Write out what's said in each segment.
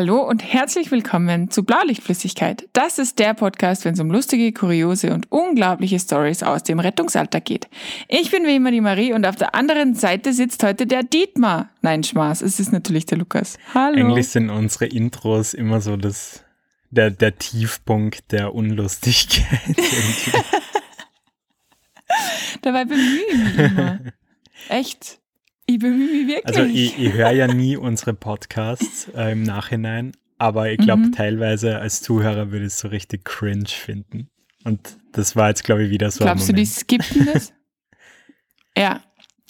Hallo und herzlich willkommen zu Blaulichtflüssigkeit. Das ist der Podcast, wenn es um lustige, kuriose und unglaubliche Stories aus dem Rettungsalltag geht. Ich bin wie immer die Marie und auf der anderen Seite sitzt heute der Dietmar. Nein, Spaß, es ist natürlich der Lukas. Hallo. Eigentlich sind unsere Intros immer so das, der, der Tiefpunkt der Unlustigkeit. Dabei bemühe ich mich immer. Echt. Ich bemühe mich wirklich. Also ich, ich höre ja nie unsere Podcasts äh, im Nachhinein, aber ich glaube mhm. teilweise als Zuhörer würde ich es so richtig cringe finden. Und das war jetzt, glaube ich, wieder so. Glaubst du, die skippen das? ja.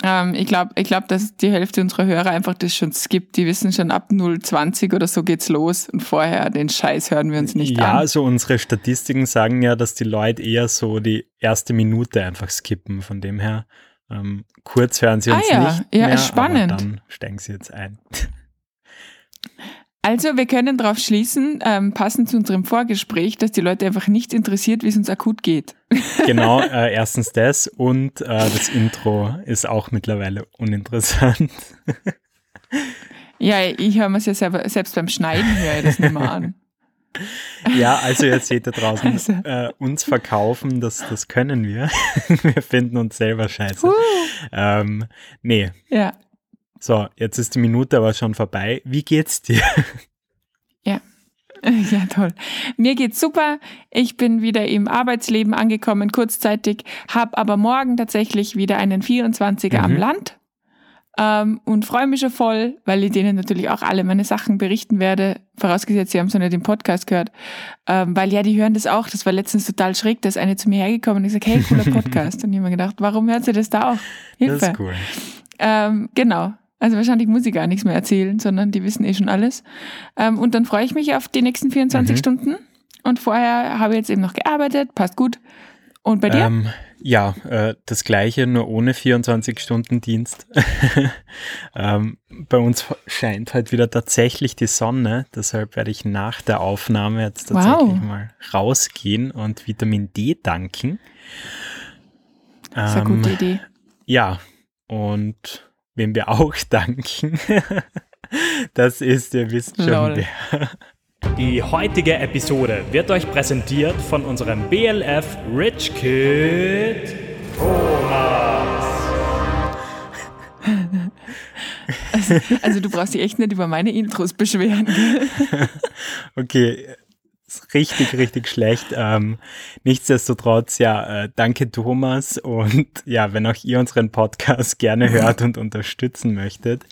Ähm, ich glaube, ich glaub, dass die Hälfte unserer Hörer einfach das schon skippt. Die wissen schon ab 0,20 oder so geht's los und vorher den Scheiß hören wir uns nicht ja, an. Ja, also unsere Statistiken sagen ja, dass die Leute eher so die erste Minute einfach skippen. Von dem her ähm, kurz hören Sie uns ah, ja. nicht ja, mehr, spannend. aber dann steigen Sie jetzt ein. Also wir können darauf schließen, ähm, passend zu unserem Vorgespräch, dass die Leute einfach nicht interessiert, wie es uns akut geht. Genau, äh, erstens das und äh, das Intro ist auch mittlerweile uninteressant. Ja, ich höre mir es ja selber, selbst beim Schneiden höre ich das nicht mehr an. Ja, also jetzt seht ihr draußen, also. äh, uns verkaufen, das, das können wir. wir finden uns selber scheiße. Uh. Ähm, nee. Ja. So, jetzt ist die Minute aber schon vorbei. Wie geht's dir? Ja. Ja, toll. Mir geht's super. Ich bin wieder im Arbeitsleben angekommen, kurzzeitig, habe aber morgen tatsächlich wieder einen 24er mhm. am Land ähm, und freue mich schon voll, weil ich denen natürlich auch alle meine Sachen berichten werde, vorausgesetzt, sie haben noch nicht im Podcast gehört, ähm, weil ja, die hören das auch, das war letztens total schräg, da ist eine zu mir hergekommen und ich sage, hey, cooler Podcast und ich habe mir gedacht, warum hört sie das da auch? Hilfe. Das ist cool. Ähm, genau, also wahrscheinlich muss ich gar nichts mehr erzählen, sondern die wissen eh schon alles. Ähm, und dann freue ich mich auf die nächsten 24 mhm. Stunden. Und vorher habe ich jetzt eben noch gearbeitet, passt gut. Und bei dir? Ähm, ja, äh, das gleiche, nur ohne 24-Stunden-Dienst. ähm, bei uns scheint halt wieder tatsächlich die Sonne, deshalb werde ich nach der Aufnahme jetzt tatsächlich wow. mal rausgehen und Vitamin D danken. Das ist eine gute ähm, Idee. Ja, und wem wir auch danken, das ist, ihr wisst schon, Lol. wer. Die heutige Episode wird euch präsentiert von unserem BLF Rich Kid Thomas. Also, also, du brauchst dich echt nicht über meine Intros beschweren. okay, richtig, richtig schlecht. Ähm, nichtsdestotrotz, ja, äh, danke Thomas und ja, wenn auch ihr unseren Podcast gerne hört und unterstützen möchtet,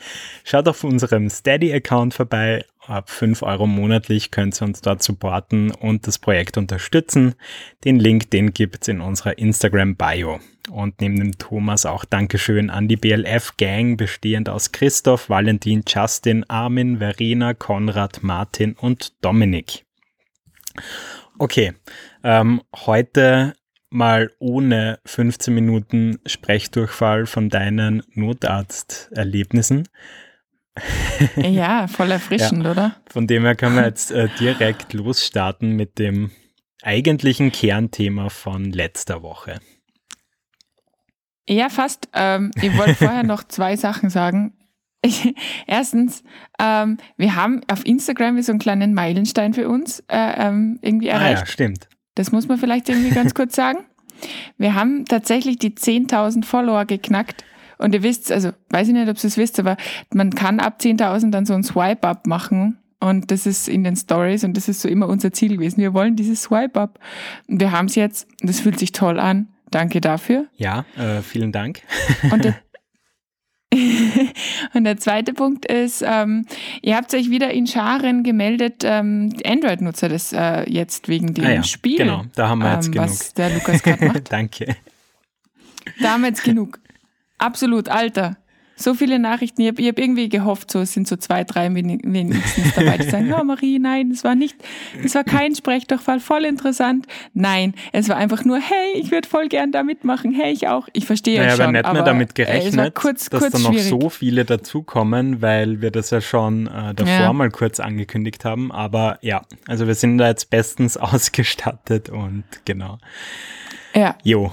schaut auf unserem Steady-Account vorbei. Ab 5 Euro monatlich könnt ihr uns dort supporten und das Projekt unterstützen. Den Link, den gibt's in unserer Instagram-Bio. Und neben dem Thomas auch Dankeschön an die BLF-Gang, bestehend aus Christoph, Valentin, Justin, Armin, Verena, Konrad, Martin und Dominik. Okay, ähm, heute mal ohne 15 Minuten Sprechdurchfall von deinen Notarzterlebnissen. Ja, voll erfrischend, ja, oder? Von dem her können wir jetzt äh, direkt losstarten mit dem eigentlichen Kernthema von letzter Woche. Ja, fast. Ähm, ich wollte vorher noch zwei Sachen sagen. Ich, erstens, ähm, wir haben auf Instagram so einen kleinen Meilenstein für uns äh, ähm, irgendwie erreicht. Ah ja, stimmt. Das muss man vielleicht irgendwie ganz kurz sagen. Wir haben tatsächlich die 10.000 Follower geknackt. Und ihr wisst, also weiß ich nicht, ob ihr es wisst, aber man kann ab 10.000 dann so ein Swipe-Up machen. Und das ist in den Stories und das ist so immer unser Ziel gewesen. Wir wollen dieses Swipe-Up. Und wir haben es jetzt. Das fühlt sich toll an. Danke dafür. Ja, äh, vielen Dank. Und der, und der zweite Punkt ist, ähm, ihr habt euch wieder in Scharen gemeldet, ähm, Android-Nutzer das äh, jetzt wegen dem ah ja, Spiel. Genau, da haben wir jetzt ähm, genug. Was der Lukas gerade macht. Danke. Da haben wir jetzt genug. Absolut, Alter so viele Nachrichten. Ich habe hab irgendwie gehofft, so es sind so zwei, drei wenigstens dabei, die sagen, oh Marie, nein, es war nicht, es war kein Sprechdurchfall, voll interessant. Nein, es war einfach nur, hey, ich würde voll gern da mitmachen, hey, ich auch. Ich verstehe naja, schon. aber nicht mehr damit gerechnet, kurz, dass kurz da noch schwierig. so viele dazukommen, weil wir das ja schon äh, davor ja. mal kurz angekündigt haben. Aber ja, also wir sind da jetzt bestens ausgestattet und genau. Ja. Jo.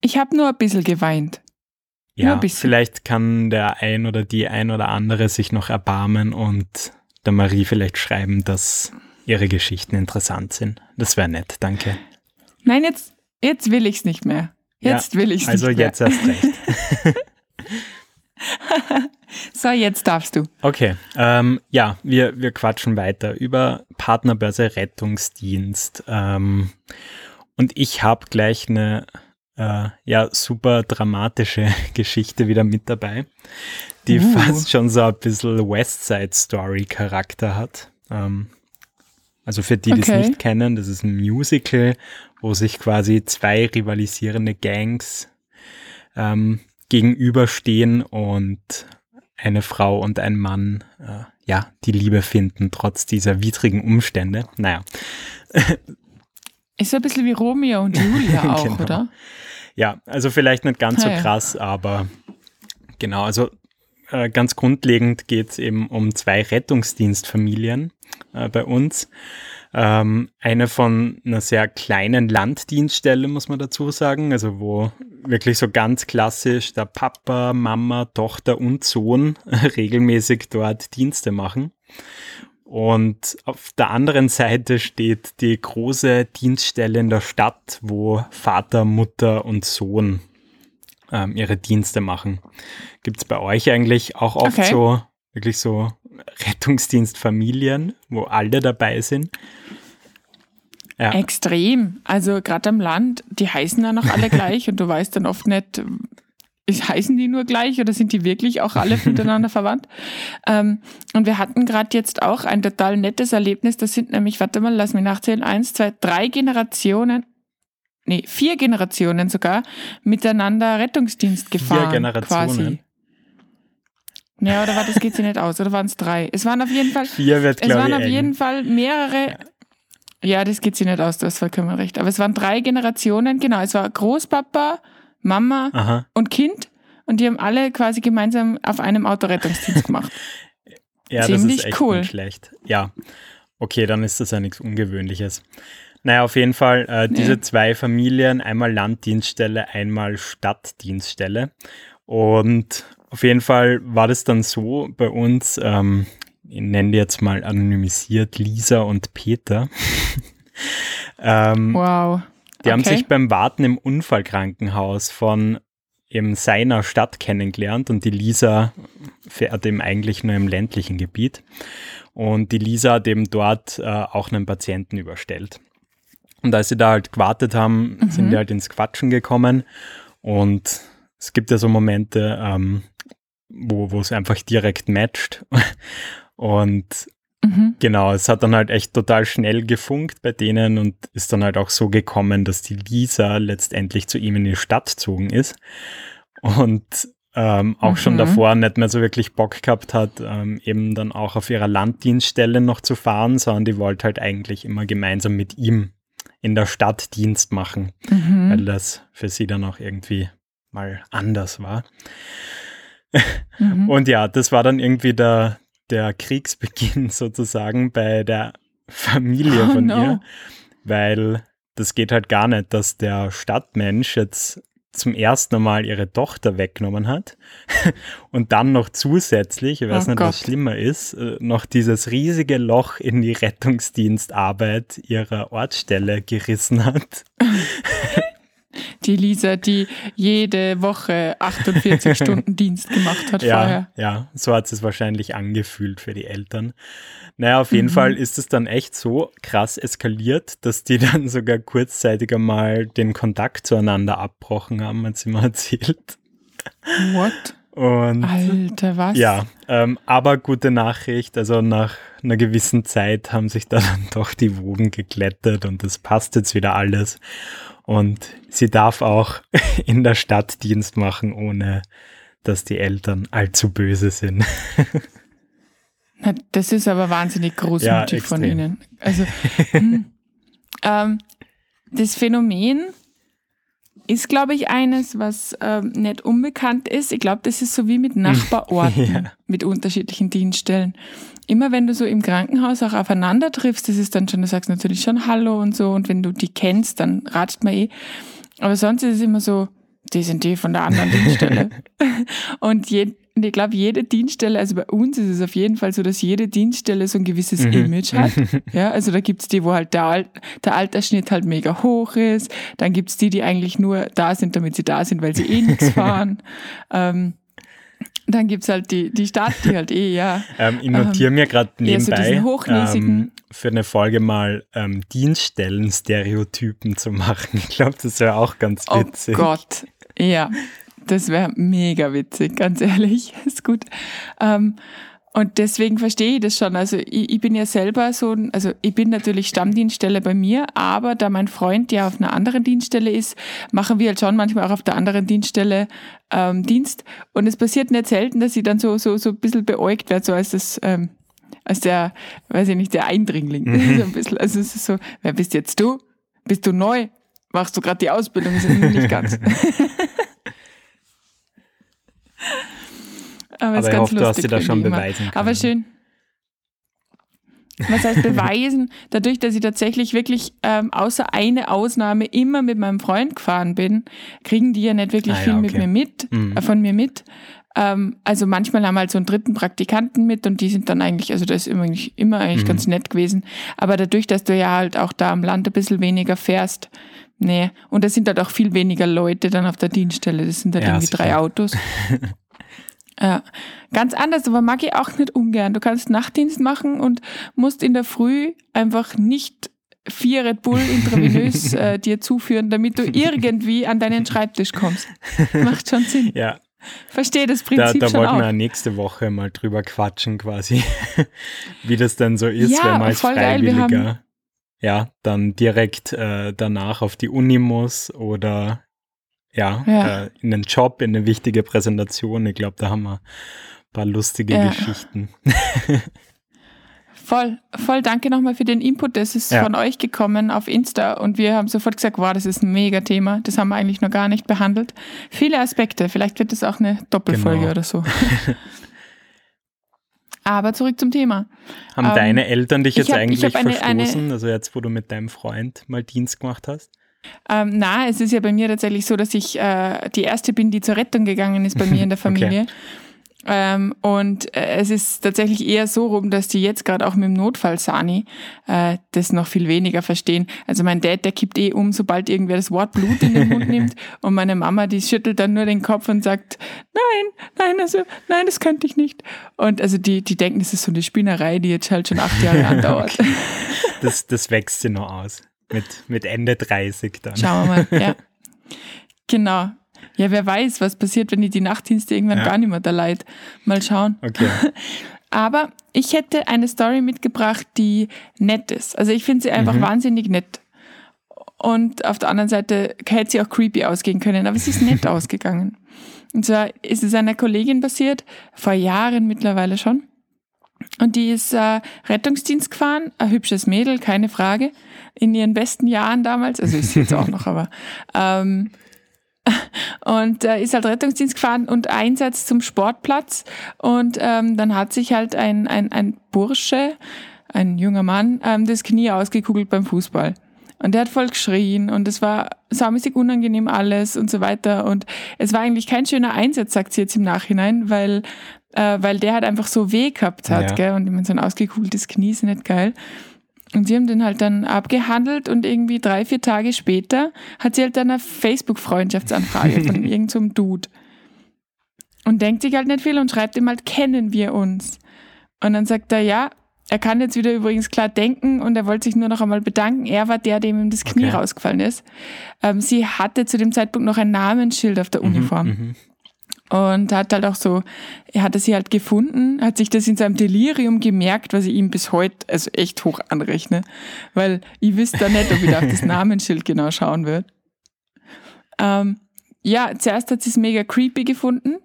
Ich habe nur ein bisschen geweint. Ja, vielleicht kann der ein oder die ein oder andere sich noch erbarmen und der Marie vielleicht schreiben, dass ihre Geschichten interessant sind. Das wäre nett, danke. Nein, jetzt, jetzt will ich es nicht mehr. Jetzt ja, will ich es also nicht mehr. Also jetzt erst recht. so, jetzt darfst du. Okay, ähm, ja, wir, wir quatschen weiter über Partnerbörse Rettungsdienst. Ähm, und ich habe gleich eine äh, ja, super dramatische Geschichte wieder mit dabei, die uh. fast schon so ein bisschen West Side Story Charakter hat. Ähm, also für die, die okay. es nicht kennen, das ist ein Musical, wo sich quasi zwei rivalisierende Gangs ähm, gegenüberstehen und eine Frau und ein Mann äh, ja die Liebe finden, trotz dieser widrigen Umstände. Naja. Ist so ein bisschen wie Romeo und Julia auch, genau. oder? Ja, also vielleicht nicht ganz hey. so krass, aber genau, also äh, ganz grundlegend geht es eben um zwei Rettungsdienstfamilien äh, bei uns. Ähm, eine von einer sehr kleinen Landdienststelle, muss man dazu sagen, also wo wirklich so ganz klassisch der Papa, Mama, Tochter und Sohn regelmäßig dort Dienste machen. Und auf der anderen Seite steht die große Dienststelle in der Stadt, wo Vater, Mutter und Sohn ähm, ihre Dienste machen. Gibt es bei euch eigentlich auch oft okay. so, wirklich so Rettungsdienstfamilien, wo alle dabei sind? Ja. Extrem. Also gerade am Land, die heißen ja noch alle gleich und du weißt dann oft nicht, heißen die nur gleich oder sind die wirklich auch alle miteinander verwandt? Ähm, und wir hatten gerade jetzt auch ein total nettes Erlebnis. Das sind nämlich, warte mal, lass mich nachzählen, eins, zwei, drei Generationen, nee, vier Generationen sogar, miteinander Rettungsdienst gefahren. Vier Generationen. Quasi. Ja, oder war das geht sich nicht aus, oder waren es drei? Es waren auf jeden Fall. Vier wird, Es waren auf eng. jeden Fall mehrere. Ja, das geht sich nicht aus, du hast vollkommen recht. Aber es waren drei Generationen, genau. Es war Großpapa, Mama Aha. und Kind und die haben alle quasi gemeinsam auf einem Autorettungsdienst gemacht. ja, Ziemlich das ist echt cool. nicht schlecht. Ja, okay, dann ist das ja nichts Ungewöhnliches. Naja, auf jeden Fall äh, diese zwei Familien, einmal Landdienststelle, einmal Stadtdienststelle. Und auf jeden Fall war das dann so bei uns, ähm, ich nenne die jetzt mal anonymisiert Lisa und Peter. ähm, wow. Die okay. haben sich beim Warten im Unfallkrankenhaus von eben seiner Stadt kennengelernt und die Lisa fährt eben eigentlich nur im ländlichen Gebiet. Und die Lisa hat eben dort äh, auch einen Patienten überstellt. Und als sie da halt gewartet haben, mhm. sind die halt ins Quatschen gekommen. Und es gibt ja so Momente, ähm, wo, wo es einfach direkt matcht. Und Mhm. Genau, es hat dann halt echt total schnell gefunkt bei denen und ist dann halt auch so gekommen, dass die Lisa letztendlich zu ihm in die Stadt gezogen ist und ähm, auch mhm. schon davor nicht mehr so wirklich Bock gehabt hat, ähm, eben dann auch auf ihrer Landdienststelle noch zu fahren, sondern die wollte halt eigentlich immer gemeinsam mit ihm in der Stadt Dienst machen, mhm. weil das für sie dann auch irgendwie mal anders war. Mhm. Und ja, das war dann irgendwie der, der Kriegsbeginn sozusagen bei der Familie oh, von no. ihr, weil das geht halt gar nicht, dass der Stadtmensch jetzt zum ersten Mal ihre Tochter weggenommen hat und dann noch zusätzlich, ich weiß oh nicht, Gott. was schlimmer ist, äh, noch dieses riesige Loch in die Rettungsdienstarbeit ihrer Ortsstelle gerissen hat. Die Lisa, die jede Woche 48 Stunden Dienst gemacht hat ja, vorher. Ja, so hat es wahrscheinlich angefühlt für die Eltern. Naja, auf jeden mhm. Fall ist es dann echt so krass eskaliert, dass die dann sogar kurzzeitig einmal den Kontakt zueinander abbrochen haben, hat sie mir erzählt. What? Und Alter, was? Ja, ähm, aber gute Nachricht, also nach einer gewissen Zeit haben sich da dann doch die Wogen geglättet und es passt jetzt wieder alles. Und sie darf auch in der Stadt Dienst machen, ohne dass die Eltern allzu böse sind. das ist aber wahnsinnig großmütig ja, von ihnen. Also hm, ähm, das Phänomen ist, glaube ich, eines, was ähm, nicht unbekannt ist. Ich glaube, das ist so wie mit Nachbarorten, ja. mit unterschiedlichen Dienststellen. Immer wenn du so im Krankenhaus auch aufeinander triffst, das ist dann schon, du sagst natürlich schon Hallo und so. Und wenn du die kennst, dann ratscht man eh. Aber sonst ist es immer so, die sind die von der anderen Dienststelle. und je, ich glaube, jede Dienststelle, also bei uns ist es auf jeden Fall so, dass jede Dienststelle so ein gewisses mhm. Image hat. Ja, also da gibt's die, wo halt der, Al der Altersschnitt halt mega hoch ist. Dann gibt's die, die eigentlich nur da sind, damit sie da sind, weil sie eh nichts fahren. Ähm, dann gibt's halt die, die Stadt, die halt eh, ja. Ähm, ich notiere ähm, mir gerade nebenbei so ähm, für eine Folge mal ähm, Dienststellen-Stereotypen zu machen. Ich glaube, das wäre auch ganz oh witzig. Oh Gott, ja. Das wäre mega witzig, ganz ehrlich. Ist gut. Ähm, und deswegen verstehe ich das schon. Also ich, ich, bin ja selber so, also ich bin natürlich Stammdienststelle bei mir, aber da mein Freund ja auf einer anderen Dienststelle ist, machen wir halt schon manchmal auch auf der anderen Dienststelle ähm, Dienst. Und es passiert nicht selten, dass ich dann so, so, so ein bisschen beäugt werde, so als das, ähm, als der, weiß ich nicht, der Eindringling. Mhm. so ein bisschen. Also es ist so, wer bist jetzt du? Bist du neu? Machst du gerade die Ausbildung? Das ist nicht ganz. Aber, Aber ich hoffe, du hast dir das schon beweisen können. Aber schön. Was heißt beweisen? Dadurch, dass ich tatsächlich wirklich ähm, außer eine Ausnahme immer mit meinem Freund gefahren bin, kriegen die ja nicht wirklich ah, viel ja, okay. mit mir mit, mhm. äh, von mir mit. Ähm, also manchmal haben wir halt so einen dritten Praktikanten mit und die sind dann eigentlich, also das ist immer, immer eigentlich mhm. ganz nett gewesen. Aber dadurch, dass du ja halt auch da am Land ein bisschen weniger fährst, nee. Und da sind halt auch viel weniger Leute dann auf der Dienststelle. Das sind halt ja, irgendwie sicher. drei Autos. Ja, ganz anders, aber mag ich auch nicht ungern. Du kannst Nachtdienst machen und musst in der Früh einfach nicht vier Red Bull intravenös äh, dir zuführen, damit du irgendwie an deinen Schreibtisch kommst. Macht schon Sinn. Ja. Verstehe das Prinzip da, da schon wollten auch. wir nächste Woche mal drüber quatschen quasi, wie das dann so ist, ja, wenn man als Freiwilliger geil, ja dann direkt äh, danach auf die Uni muss oder ja, ja. Äh, in einen Job, in eine wichtige Präsentation. Ich glaube, da haben wir ein paar lustige ja. Geschichten. Voll, voll danke nochmal für den Input. Das ist ja. von euch gekommen auf Insta und wir haben sofort gesagt, wow, das ist ein mega Thema. Das haben wir eigentlich noch gar nicht behandelt. Viele Aspekte. Vielleicht wird das auch eine Doppelfolge genau. oder so. Aber zurück zum Thema. Haben ähm, deine Eltern dich jetzt hab, eigentlich eine, verstoßen? Eine, also jetzt, wo du mit deinem Freund mal Dienst gemacht hast? Ähm, na, es ist ja bei mir tatsächlich so, dass ich äh, die erste bin, die zur Rettung gegangen ist bei mir in der Familie. Okay. Ähm, und äh, es ist tatsächlich eher so rum, dass die jetzt gerade auch mit dem Notfall Sani äh, das noch viel weniger verstehen. Also mein Dad, der kippt eh um, sobald irgendwer das Wort Blut in den Mund nimmt. Und meine Mama, die schüttelt dann nur den Kopf und sagt, nein, nein, also, nein, das könnte ich nicht. Und also die, die denken, das ist so eine Spinnerei, die jetzt halt schon acht Jahre andauert. okay. das, das wächst sie noch aus. Mit, mit Ende 30 dann. Schauen wir mal, ja. Genau. Ja, wer weiß, was passiert, wenn ich die Nachtdienste irgendwann ja. gar nicht mehr da leid. Mal schauen. Okay. Aber ich hätte eine Story mitgebracht, die nett ist. Also ich finde sie einfach mhm. wahnsinnig nett. Und auf der anderen Seite hätte sie auch creepy ausgehen können, aber sie ist nett ausgegangen. Und zwar ist es einer Kollegin passiert, vor Jahren mittlerweile schon. Und die ist äh, Rettungsdienst gefahren, ein hübsches Mädel, keine Frage, in ihren besten Jahren damals, also ist sie jetzt auch noch, aber ähm, und äh, ist halt Rettungsdienst gefahren und Einsatz zum Sportplatz und ähm, dann hat sich halt ein, ein, ein Bursche, ein junger Mann, ähm, das Knie ausgekugelt beim Fußball. Und der hat voll geschrien und es war saumäßig unangenehm alles und so weiter. Und es war eigentlich kein schöner Einsatz, sagt sie jetzt im Nachhinein, weil äh, weil der halt einfach so weh gehabt hat, ja. gell? Und ich meine, so ein ausgekugeltes Knie ist nicht geil. Und sie haben den halt dann abgehandelt und irgendwie drei, vier Tage später hat sie halt dann eine Facebook-Freundschaftsanfrage von irgendeinem so Dude. Und denkt sich halt nicht viel und schreibt ihm halt, kennen wir uns? Und dann sagt er, ja, er kann jetzt wieder übrigens klar denken und er wollte sich nur noch einmal bedanken. Er war der, dem ihm das Knie okay. rausgefallen ist. Ähm, sie hatte zu dem Zeitpunkt noch ein Namensschild auf der mhm, Uniform. Mhm, und hat halt auch so, er hatte sie halt gefunden, hat sich das in seinem Delirium gemerkt, was ich ihm bis heute also echt hoch anrechne, weil ich wüsste da nicht, ob ich da auf das Namensschild genau schauen würde. Ähm, ja, zuerst hat sie es mega creepy gefunden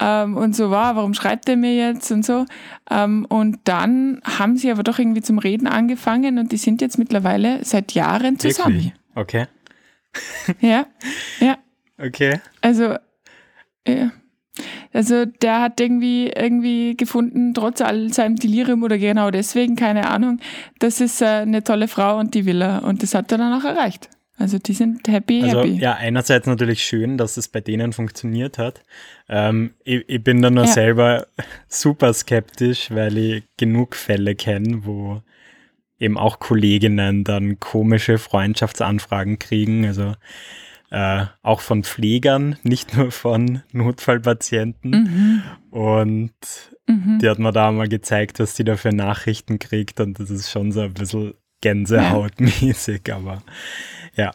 ähm, und so war, warum schreibt er mir jetzt und so. Ähm, und dann haben sie aber doch irgendwie zum Reden angefangen und die sind jetzt mittlerweile seit Jahren zusammen. Wirklich? Okay. ja, ja. Okay. Also ja. Also der hat irgendwie irgendwie gefunden, trotz all seinem Delirium oder genau deswegen, keine Ahnung, das ist äh, eine tolle Frau und die will er. Und das hat er dann auch erreicht. Also die sind happy, also, happy. Ja, einerseits natürlich schön, dass es bei denen funktioniert hat. Ähm, ich, ich, bin da nur ja. selber super skeptisch, weil ich genug Fälle kenne, wo eben auch Kolleginnen dann komische Freundschaftsanfragen kriegen. Also äh, auch von Pflegern, nicht nur von Notfallpatienten. Mhm. Und mhm. die hat mir da mal gezeigt, was die da für Nachrichten kriegt. Und das ist schon so ein bisschen Gänsehautmäßig, ja. aber ja.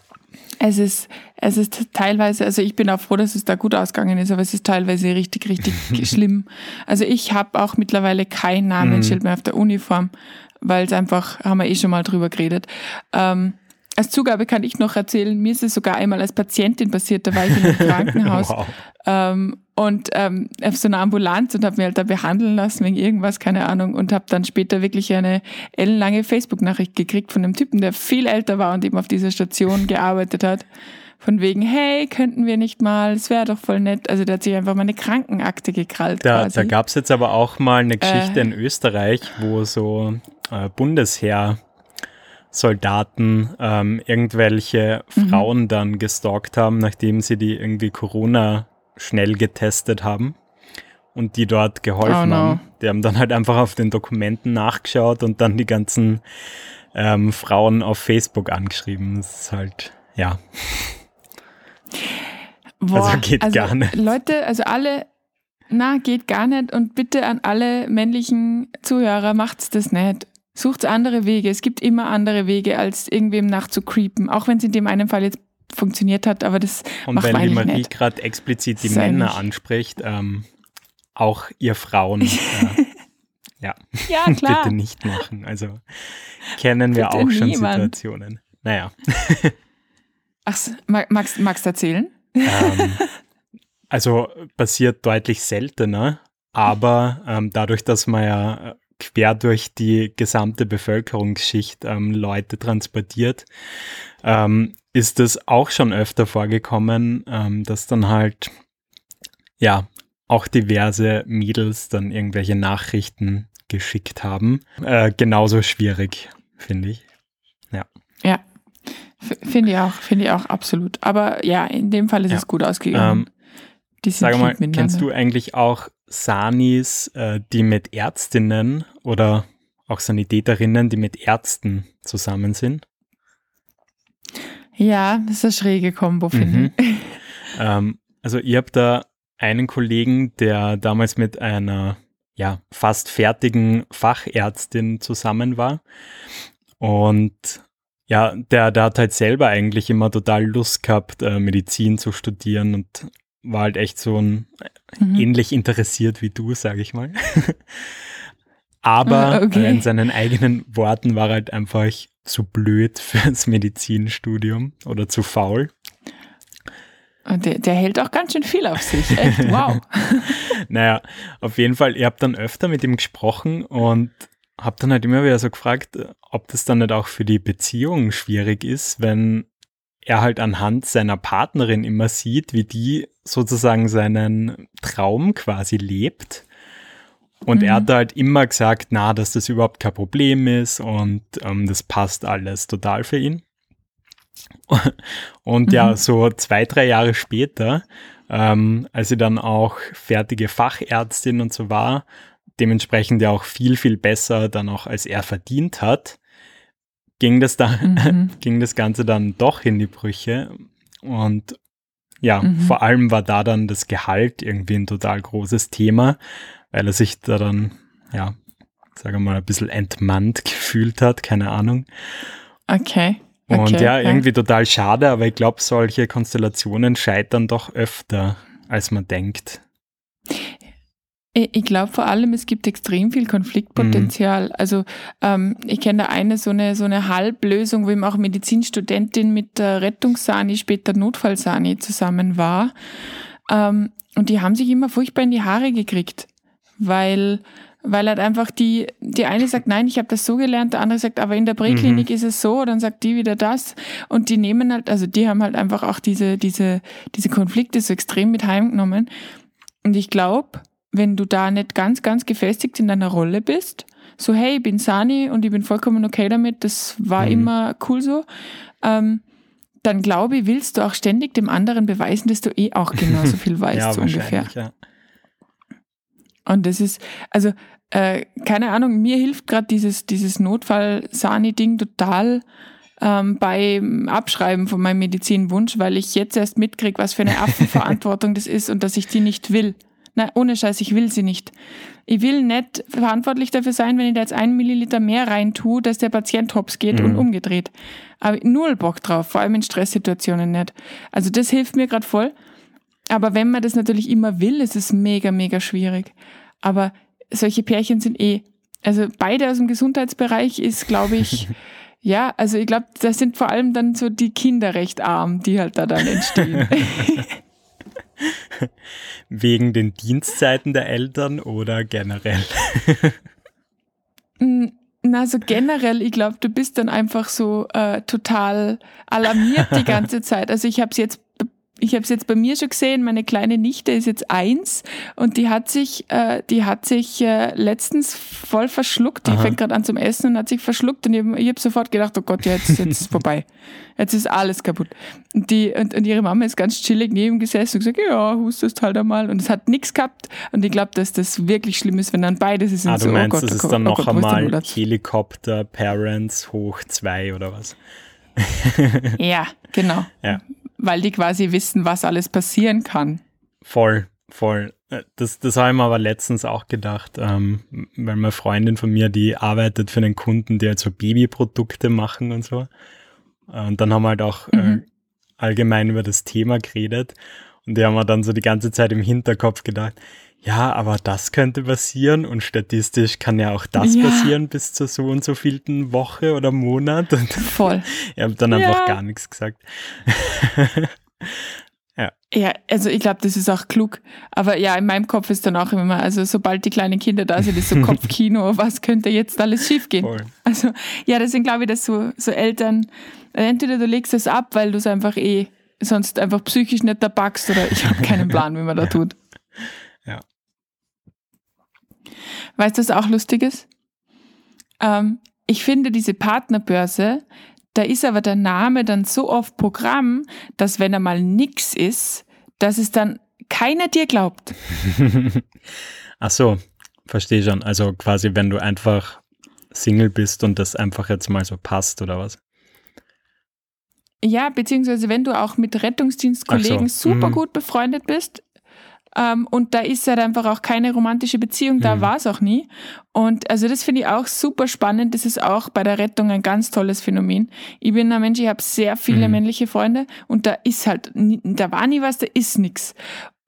Es ist, es ist teilweise, also ich bin auch froh, dass es da gut ausgegangen ist, aber es ist teilweise richtig, richtig schlimm. Also ich habe auch mittlerweile kein Namensschild mhm. mehr auf der Uniform, weil es einfach, haben wir eh schon mal drüber geredet. Ähm, als Zugabe kann ich noch erzählen, mir ist es sogar einmal als Patientin passiert, da war ich in einem Krankenhaus wow. ähm, und ähm, auf so einer Ambulanz und habe mir halt da behandeln lassen wegen irgendwas, keine Ahnung, und habe dann später wirklich eine ellenlange Facebook-Nachricht gekriegt von einem Typen, der viel älter war und eben auf dieser Station gearbeitet hat. Von wegen, hey, könnten wir nicht mal, es wäre doch voll nett. Also der hat sich einfach meine Krankenakte gekrallt. Da, quasi. da gab es jetzt aber auch mal eine Geschichte äh, in Österreich, wo so äh, Bundesheer Soldaten ähm, irgendwelche mhm. Frauen dann gestalkt haben, nachdem sie die irgendwie Corona schnell getestet haben und die dort geholfen oh no. haben. Die haben dann halt einfach auf den Dokumenten nachgeschaut und dann die ganzen ähm, Frauen auf Facebook angeschrieben. Das ist halt, ja. Boah, also geht also gar nicht. Leute, also alle, na, geht gar nicht. Und bitte an alle männlichen Zuhörer, macht's das nicht. Sucht andere Wege. Es gibt immer andere Wege, als irgendwem nachzucreepen. Auch wenn es in dem einen Fall jetzt funktioniert hat, aber das Und macht wenn die Marie gerade explizit die Männer anspricht, ähm, auch ihr Frauen, äh, ja, ja klar. bitte nicht machen. Also kennen wir bitte auch schon niemand. Situationen. Naja. Ach, magst, magst du erzählen? Ähm, also passiert deutlich seltener, aber ähm, dadurch, dass man ja quer durch die gesamte Bevölkerungsschicht ähm, Leute transportiert, ähm, ist es auch schon öfter vorgekommen, ähm, dass dann halt, ja, auch diverse Mädels dann irgendwelche Nachrichten geschickt haben. Äh, genauso schwierig, finde ich. Ja. Ja. Finde ich auch, finde ich auch absolut. Aber ja, in dem Fall ist ja. es gut ausgegangen. Ähm, sag mal, kennst du eigentlich auch Sanis, äh, die mit Ärztinnen oder auch Sanitäterinnen, die mit Ärzten zusammen sind? Ja, das ist eine schräge Kombo, finde mhm. ich. Ähm, also ich habe da einen Kollegen, der damals mit einer ja, fast fertigen Fachärztin zusammen war. Und ja, der, der hat halt selber eigentlich immer total Lust gehabt, äh, Medizin zu studieren und war halt echt so ein mhm. ähnlich interessiert wie du, sage ich mal. Aber ah, okay. in seinen eigenen Worten war halt einfach zu blöd fürs Medizinstudium oder zu faul. Der, der, hält auch ganz schön viel auf sich. Echt, wow. naja, auf jeden Fall, ihr habt dann öfter mit ihm gesprochen und habt dann halt immer wieder so gefragt, ob das dann nicht auch für die Beziehung schwierig ist, wenn er halt anhand seiner Partnerin immer sieht, wie die sozusagen seinen Traum quasi lebt. Und mhm. er hat halt immer gesagt, na, dass das überhaupt kein Problem ist und ähm, das passt alles total für ihn. Und mhm. ja, so zwei, drei Jahre später, ähm, als sie dann auch fertige Fachärztin und so war, dementsprechend ja auch viel, viel besser dann auch als er verdient hat, ging das dann, mhm. ging das Ganze dann doch in die Brüche. Und ja, mhm. vor allem war da dann das Gehalt irgendwie ein total großes Thema, weil er sich da dann, ja, sagen wir mal, ein bisschen entmannt gefühlt hat, keine Ahnung. Okay. Und okay, ja, irgendwie total schade, aber ich glaube, solche Konstellationen scheitern doch öfter, als man denkt. Ich glaube vor allem, es gibt extrem viel Konfliktpotenzial. Mhm. Also ähm, ich kenne da eine so eine so eine Halblösung, wo eben auch Medizinstudentin mit der Rettungssani, später Notfallsani zusammen war. Ähm, und die haben sich immer furchtbar in die Haare gekriegt, weil weil halt einfach die die eine sagt nein ich habe das so gelernt der andere sagt aber in der Präklinik mhm. ist es so dann sagt die wieder das und die nehmen halt also die haben halt einfach auch diese diese diese Konflikte so extrem mit heimgenommen und ich glaube wenn du da nicht ganz, ganz gefestigt in deiner Rolle bist, so hey, ich bin Sani und ich bin vollkommen okay damit, das war mhm. immer cool so, ähm, dann glaube ich, willst du auch ständig dem anderen beweisen, dass du eh auch genauso viel weißt, ja, so ungefähr. Ja. Und das ist, also, äh, keine Ahnung, mir hilft gerade dieses, dieses Notfall-Sani-Ding total ähm, beim Abschreiben von meinem Medizinwunsch, weil ich jetzt erst mitkriege, was für eine Affenverantwortung das ist und dass ich die nicht will. Nein, ohne Scheiß, ich will sie nicht. Ich will nicht verantwortlich dafür sein, wenn ich da jetzt einen Milliliter mehr rein tue, dass der Patient hops geht mhm. und umgedreht. Aber null Bock drauf, vor allem in Stresssituationen nicht. Also das hilft mir gerade voll. Aber wenn man das natürlich immer will, ist es mega, mega schwierig. Aber solche Pärchen sind eh, also beide aus dem Gesundheitsbereich ist, glaube ich, ja, also ich glaube, das sind vor allem dann so die Kinder recht arm, die halt da dann entstehen. Wegen den Dienstzeiten der Eltern oder generell? Na, so generell, ich glaube, du bist dann einfach so äh, total alarmiert die ganze Zeit. Also ich habe es jetzt ich habe es jetzt bei mir schon gesehen, meine kleine Nichte ist jetzt eins und die hat sich, äh, die hat sich äh, letztens voll verschluckt. Die Aha. fängt gerade an zum Essen und hat sich verschluckt und ich habe hab sofort gedacht, oh Gott, ja, jetzt, jetzt ist vorbei. Jetzt ist alles kaputt. Und, die, und, und ihre Mama ist ganz chillig neben gesessen und gesagt, ja, hustest halt einmal. Und es hat nichts gehabt. Und ich glaube, dass das wirklich schlimm ist, wenn dann beides ist. Ah, du so, meinst, oh Gott, das oh ist dann oh noch Gott, einmal Helikopter Parents hoch zwei oder was? ja, genau. Ja weil die quasi wissen, was alles passieren kann. Voll, voll. Äh, das, das habe ich mir aber letztens auch gedacht, ähm, weil meine Freundin von mir, die arbeitet für einen Kunden, der halt so Babyprodukte machen und so. Und dann haben wir halt auch äh, mhm. äh, allgemein über das Thema geredet. Und die haben wir dann so die ganze Zeit im Hinterkopf gedacht, ja, aber das könnte passieren und statistisch kann ja auch das ja. passieren bis zur so und so vielten Woche oder Monat. Und Voll. ich habe dann ja. einfach gar nichts gesagt. ja. Ja, also ich glaube, das ist auch klug. Aber ja, in meinem Kopf ist dann auch immer, also sobald die kleinen Kinder da sind, ist so Kopfkino, was könnte jetzt alles schiefgehen? Voll. Also ja, deswegen glaube ich, dass so, so Eltern, entweder du legst es ab, weil du es einfach eh sonst einfach psychisch nicht da packst oder ich habe keinen Plan, wie man da tut. Weißt du, was auch lustig ist? Ähm, ich finde diese Partnerbörse, da ist aber der Name dann so oft Programm, dass wenn er mal nix ist, dass es dann keiner dir glaubt. Ach so, verstehe schon. Also quasi, wenn du einfach Single bist und das einfach jetzt mal so passt oder was? Ja, beziehungsweise wenn du auch mit Rettungsdienstkollegen so. super mhm. gut befreundet bist, ähm, und da ist halt einfach auch keine romantische Beziehung, da mhm. war es auch nie. Und also das finde ich auch super spannend. Das ist auch bei der Rettung ein ganz tolles Phänomen. Ich bin ein Mensch, ich habe sehr viele mhm. männliche Freunde und da ist halt, da war nie was, da ist nichts.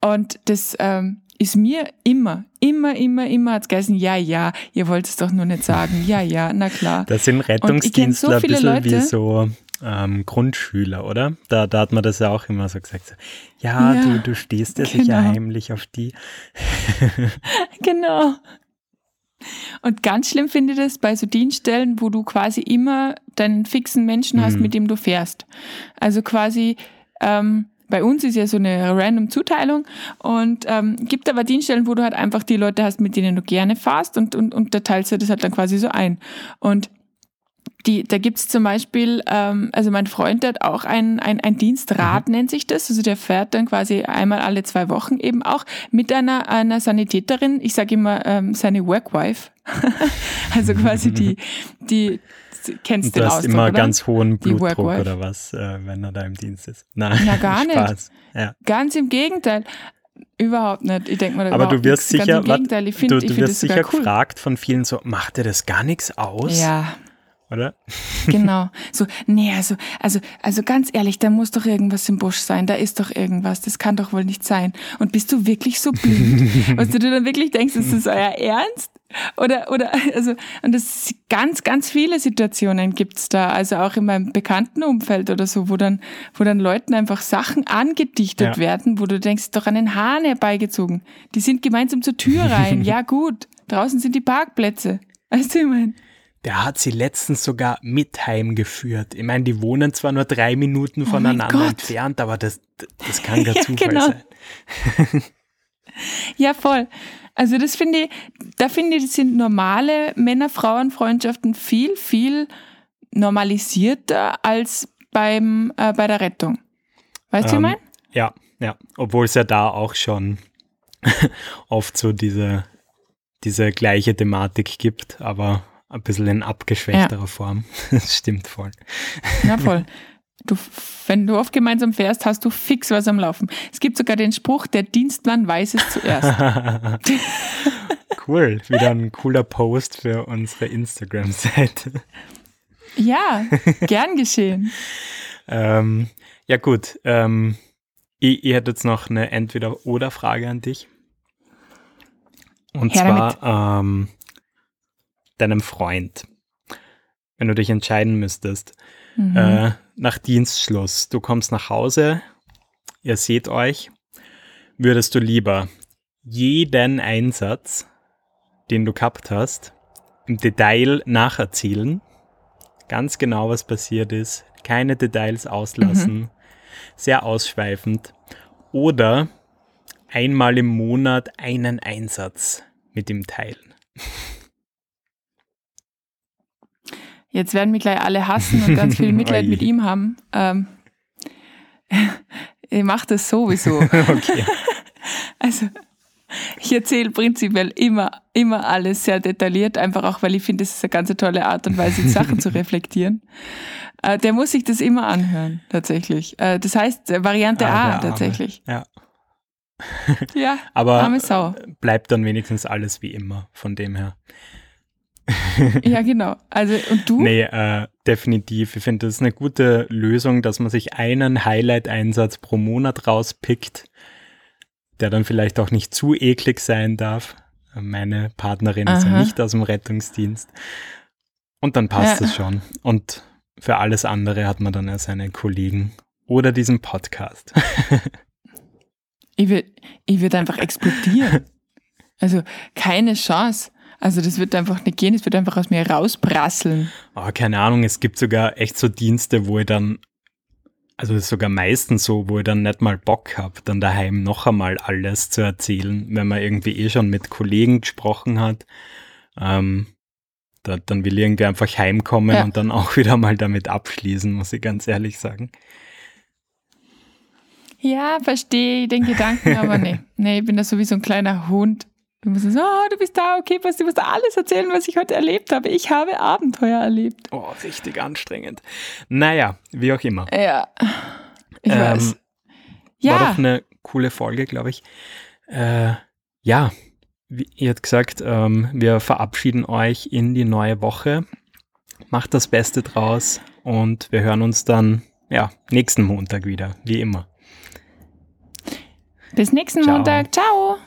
Und das ähm, ist mir immer, immer, immer, immer hat es geheißen, ja, ja, ihr wollt es doch nur nicht sagen, ja, ja, na klar. Das sind Rettungsdienstler so ein bisschen Leute, wie so ähm, Grundschüler, oder? Da, da hat man das ja auch immer so gesagt. So, ja, ja, du, du stehst ja genau. sicher heimlich auf die. genau. Und ganz schlimm finde ich das bei so Dienststellen, wo du quasi immer deinen fixen Menschen hast, mhm. mit dem du fährst. Also quasi, ähm, bei uns ist ja so eine random Zuteilung und ähm, gibt aber Dienststellen, wo du halt einfach die Leute hast, mit denen du gerne fährst und, und, und da teilst du das halt dann quasi so ein. Und die, da gibt's zum Beispiel, ähm, also mein Freund der hat auch ein, ein, ein Dienstrat, mhm. nennt sich das. Also der fährt dann quasi einmal alle zwei Wochen eben auch mit einer, einer Sanitäterin, ich sage immer ähm, seine Workwife. also quasi die, die, kennst du den hast immer oder? ganz hohen Blutdruck oder was, äh, wenn er da im Dienst ist. Nein, ja, gar nicht. Ja. Ganz im Gegenteil. Überhaupt nicht. Ich denke mal, aber du wirst sicher, wat, du, du wirst sicher cool. gefragt von vielen so, macht dir das gar nichts aus? Ja, oder? Genau. So, nee, also, also, also ganz ehrlich, da muss doch irgendwas im Busch sein, da ist doch irgendwas, das kann doch wohl nicht sein. Und bist du wirklich so blind? Was du dann wirklich denkst, ist das euer Ernst? Oder, oder, also, und das ganz, ganz viele Situationen gibt's da, also auch in meinem bekannten Umfeld oder so, wo dann, wo dann Leuten einfach Sachen angedichtet ja. werden, wo du denkst, doch an den Hahn herbeigezogen. Die sind gemeinsam zur Tür rein. ja, gut. Draußen sind die Parkplätze. Weißt du, ich meine? Der hat sie letztens sogar mit heimgeführt. Ich meine, die wohnen zwar nur drei Minuten oh voneinander oh entfernt, aber das, das kann gar ja, Zufall genau. sein. ja, voll. Also das finde ich, da finde ich, sind normale Männer-Frauen-Freundschaften viel, viel normalisierter als beim, äh, bei der Rettung. Weißt du, Ähm, wie ich mein? Ja, ja. Obwohl es ja da auch schon oft so diese, diese gleiche Thematik gibt, aber ein bisschen in abgeschwächterer Form. Das stimmt voll. Ja, voll. Du, wenn du oft gemeinsam fährst, hast du fix was am Laufen. Es gibt sogar den Spruch, der Dienstmann weiß es zuerst. cool. Wieder ein cooler Post für unsere Instagram-Seite. Ja, gern geschehen. Ähm, ja, gut. Ähm, ich, ich hätte jetzt noch eine Entweder-Oder-Frage an dich. Und Her zwar ähm, deinem Freund. Wenn du dich entscheiden müsstest, Mhm. äh, nach Dienstschluss, du kommst nach Hause, ihr seht euch, würdest du lieber jeden Einsatz, den du gehabt hast, im Detail nacherzählen, ganz genau was passiert ist, keine Details auslassen, sehr ausschweifend, oder einmal im Monat einen Einsatz mit ihm teilen. Jetzt werden mich gleich alle hassen und ganz viel Mitleid mit ihm haben. Ähm, ich mache das sowieso. Okay. Also, ich erzähle prinzipiell immer, immer alles sehr detailliert, einfach auch, weil ich finde, das ist eine ganz tolle Art und Weise, Sachen zu reflektieren. Äh, der muss sich das immer anhören, tatsächlich. Äh, das heißt, äh, Variante Ah, A, tatsächlich. Ja. Ja, Aber bleibt dann wenigstens alles wie immer, von dem her. Ja, genau. Also, und du? Nee, äh, definitiv. Ich finde, das ist eine gute Lösung, dass man sich einen Highlight-Einsatz pro Monat rauspickt, der dann vielleicht auch nicht zu eklig sein darf. Meine Partnerin ist ja Aha. nicht aus dem Rettungsdienst. Und dann passt Ja. es schon. Und für alles andere hat man dann ja seine Kollegen oder diesen Podcast. Ich würde ich würd einfach explodieren. Also, keine Chance. Also, das wird einfach nicht gehen, es wird einfach aus mir rausprasseln. Oh, keine Ahnung, es gibt sogar echt so Dienste, wo ich dann, also das ist sogar meistens so, wo ich dann nicht mal Bock habe, dann daheim noch einmal alles zu erzählen, wenn man irgendwie eh schon mit Kollegen gesprochen hat. Ähm, da, dann will ich irgendwie einfach heimkommen Ja. und dann auch wieder mal damit abschließen, muss ich ganz ehrlich sagen. Ja, verstehe den Gedanken, aber nee. Nee, ich bin da so wie so ein kleiner Hund. Du musst so, oh, du bist da, okay, was, du musst alles erzählen, was ich heute erlebt habe. Ich habe Abenteuer erlebt. Oh, richtig anstrengend. Naja, wie auch immer. Ja, ich Ähm, weiß. War Ja, doch eine coole Folge, glaube ich. Äh, ja, wie ihr habt gesagt, ähm, wir verabschieden euch in die neue Woche. Macht das Beste draus und wir hören uns dann ja, nächsten Montag wieder, wie immer. bis nächsten Ciao. Montag. Ciao.